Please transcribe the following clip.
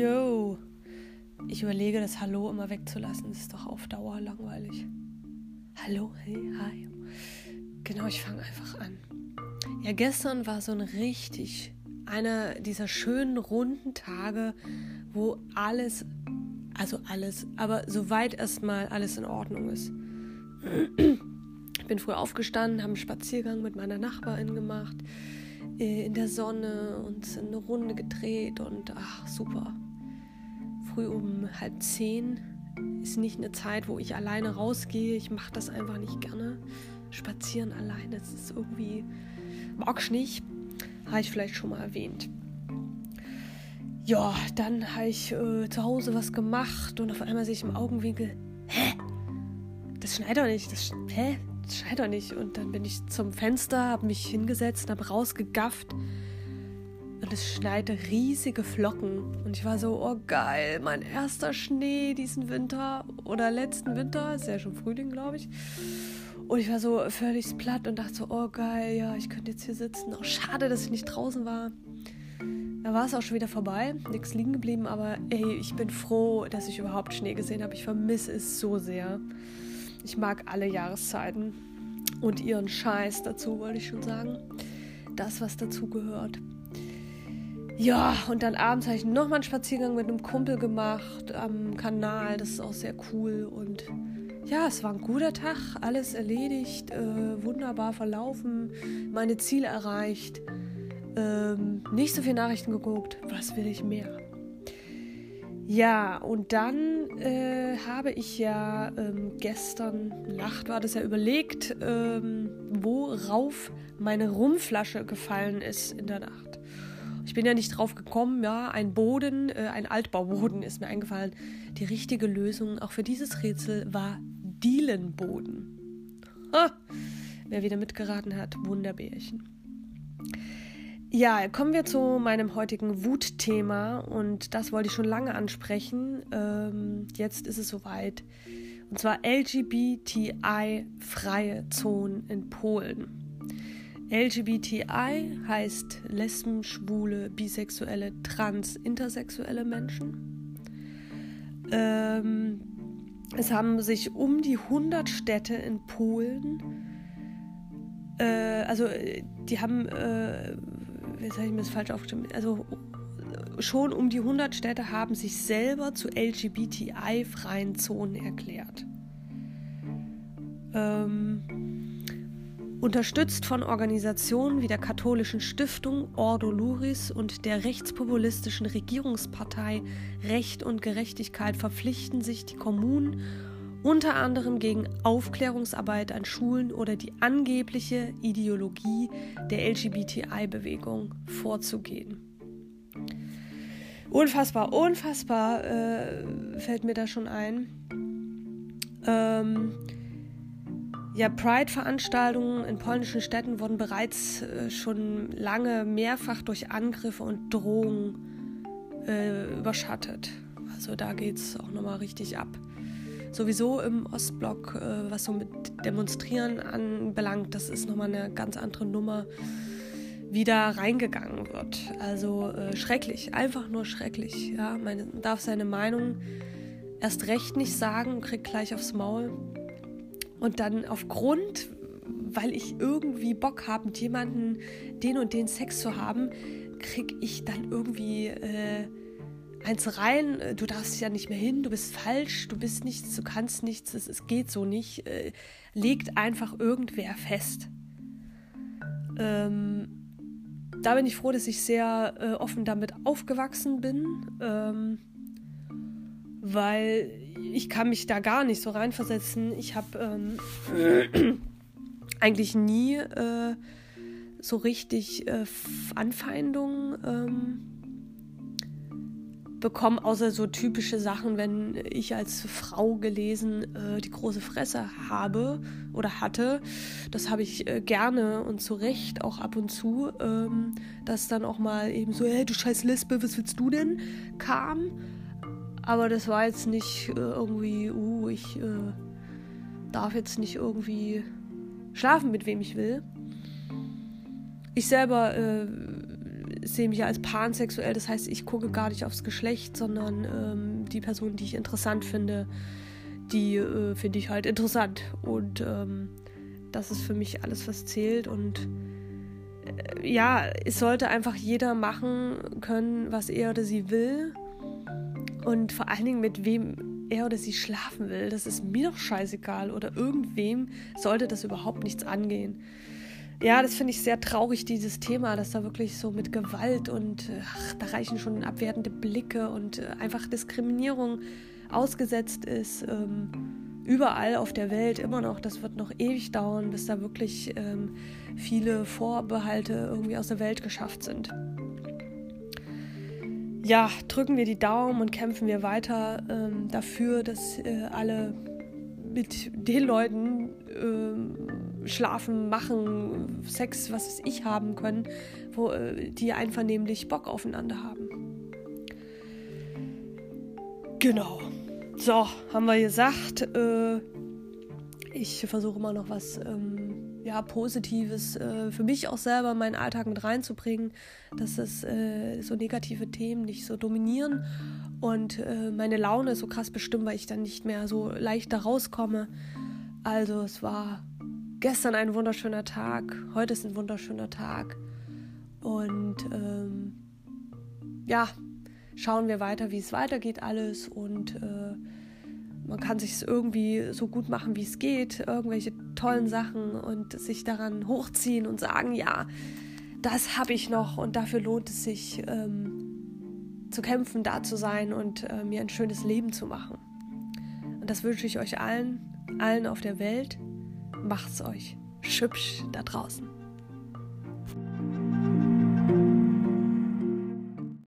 Yo. Ich überlege, das Hallo immer wegzulassen. Das ist doch auf Dauer langweilig. Hallo, hey, hi. Genau, ich fange einfach an. Ja, gestern war so ein richtig, einer dieser schönen runden Tage, wo alles, also alles, aber soweit erstmal alles in Ordnung ist. Ich bin früh aufgestanden, habe einen Spaziergang mit meiner Nachbarin gemacht äh, in der Sonne und eine Runde gedreht und ach, super. Früh um halb zehn ist nicht eine Zeit, wo ich alleine rausgehe. Ich mache das einfach nicht gerne. Spazieren alleine, das ist irgendwie, mag ich nicht. Habe ich vielleicht schon mal erwähnt. Ja, dann habe ich äh, zu Hause was gemacht und auf einmal sehe ich im Augenwinkel, hä? Das schneit doch nicht. Das, hä? das schneit doch nicht. Und dann bin ich zum Fenster, habe mich hingesetzt, habe rausgegafft. Und es schneite riesige Flocken. Und ich war so, oh geil, mein erster Schnee diesen Winter oder letzten Winter. Ist ja schon Frühling, glaube ich. Und ich war so völlig platt und dachte so, oh geil, ja, ich könnte jetzt hier sitzen. Oh, schade, dass ich nicht draußen war. Da war es auch schon wieder vorbei, nichts liegen geblieben, aber ey, ich bin froh, dass ich überhaupt Schnee gesehen habe. Ich vermisse es so sehr. Ich mag alle Jahreszeiten und ihren Scheiß dazu, wollte ich schon sagen. Das, was dazu gehört. Ja, und dann abends habe ich nochmal einen Spaziergang mit einem Kumpel gemacht am Kanal. Das ist auch sehr cool. Und ja, es war ein guter Tag. Alles erledigt, äh, wunderbar verlaufen, meine Ziele erreicht. Ähm, nicht so viele Nachrichten geguckt. Was will ich mehr? Ja, und dann äh, habe ich ja ähm, gestern Nacht, war das ja überlegt, ähm, worauf meine Rumflasche gefallen ist in der Nacht. Ich bin ja nicht drauf gekommen, ja, ein Boden, äh, ein Altbauboden ist mir eingefallen. Die richtige Lösung auch für dieses Rätsel war Dielenboden. Ha! Wer wieder mitgeraten hat, Wunderbärchen. Ja, kommen wir zu meinem heutigen Wutthema und das wollte ich schon lange ansprechen. Ähm, jetzt ist es soweit. Und zwar LGBTI-freie Zonen in Polen. LGBTI heißt Lesben, Schwule, Bisexuelle, Trans, Intersexuelle Menschen. Ähm, es haben sich um die 100 Städte in Polen, äh, also die haben äh, jetzt habe ich mir das falsch aufgestimmt, also schon um die 100 Städte haben sich selber zu LGBTI-freien Zonen erklärt. Ähm, unterstützt von Organisationen wie der katholischen Stiftung Ordo Luris und der rechtspopulistischen Regierungspartei Recht und Gerechtigkeit verpflichten sich die Kommunen unter anderem gegen Aufklärungsarbeit an Schulen oder die angebliche Ideologie der LGBTI-Bewegung vorzugehen. Unfassbar, unfassbar äh, fällt mir da schon ein. Ähm, ja, Pride-Veranstaltungen in polnischen Städten wurden bereits äh, schon lange mehrfach durch Angriffe und Drohungen äh, überschattet. Also da geht es auch nochmal richtig ab sowieso im Ostblock, äh, was so mit Demonstrieren anbelangt, das ist nochmal eine ganz andere Nummer, wie da reingegangen wird. Also äh, schrecklich, einfach nur schrecklich. Ja, man darf seine Meinung erst recht nicht sagen, kriegt gleich aufs Maul. Und dann aufgrund, weil ich irgendwie Bock habe, mit jemandem den und den Sex zu haben, kriege ich dann irgendwie äh, eins rein, du darfst ja nicht mehr hin, du bist falsch, du bist nichts, du kannst nichts, es, es geht so nicht, äh, legt einfach irgendwer fest. Ähm, da bin ich froh, dass ich sehr äh, offen damit aufgewachsen bin, ähm, weil ich kann mich da gar nicht so reinversetzen. Ich habe ähm, eigentlich nie äh, so richtig äh, Anfeindungen ähm, bekommen, außer so typische Sachen, wenn ich als Frau gelesen äh, die große Fresse habe oder hatte. Das habe ich äh, gerne und zu Recht auch ab und zu, ähm, dass dann auch mal eben so, hey, du scheiß Lesbe, was willst du denn, kam. Aber das war jetzt nicht äh, irgendwie, uh, ich äh, darf jetzt nicht irgendwie schlafen, mit wem ich will. Ich selber äh, sehe mich als pansexuell, das heißt, ich gucke gar nicht aufs Geschlecht, sondern ähm, die Person, die ich interessant finde, die äh, finde ich halt interessant. Und ähm, das ist für mich alles, was zählt. Und äh, ja, es sollte einfach jeder machen können, was er oder sie will. Und vor allen Dingen mit wem er oder sie schlafen will. Das ist mir doch scheißegal. Oder irgendwem sollte das überhaupt nichts angehen. Ja, das finde ich sehr traurig, dieses Thema, dass da wirklich so mit Gewalt und ach, da reichen schon abwertende Blicke und äh, einfach Diskriminierung ausgesetzt ist. Ähm, überall auf der Welt immer noch. Das wird noch ewig dauern, bis da wirklich ähm, viele Vorbehalte irgendwie aus der Welt geschafft sind. Ja, drücken wir die Daumen und kämpfen wir weiter ähm, dafür, dass äh, alle mit den Leuten äh, schlafen, machen, Sex, was weiß ich, haben können, wo äh, die einvernehmlich Bock aufeinander haben. Genau. So, haben wir gesagt. Äh, ich versuche immer noch was ähm, ja, Positives äh, für mich auch selber in meinen Alltag mit reinzubringen, dass es äh, so negative Themen nicht so dominieren und äh, meine Laune so krass bestimmt, weil ich dann nicht mehr so leicht da rauskomme. Also es war gestern ein wunderschöner Tag, heute ist ein wunderschöner Tag. Und ähm, ja, schauen wir weiter, wie es weitergeht alles. Und äh, man kann sich es irgendwie so gut machen, wie es geht, irgendwelche tollen Sachen und sich daran hochziehen und sagen, ja, das habe ich noch und dafür lohnt es sich. Ähm, zu kämpfen, da zu sein und äh, mir ein schönes Leben zu machen. Und das wünsche ich euch allen, allen auf der Welt. Macht's euch schübsch da draußen.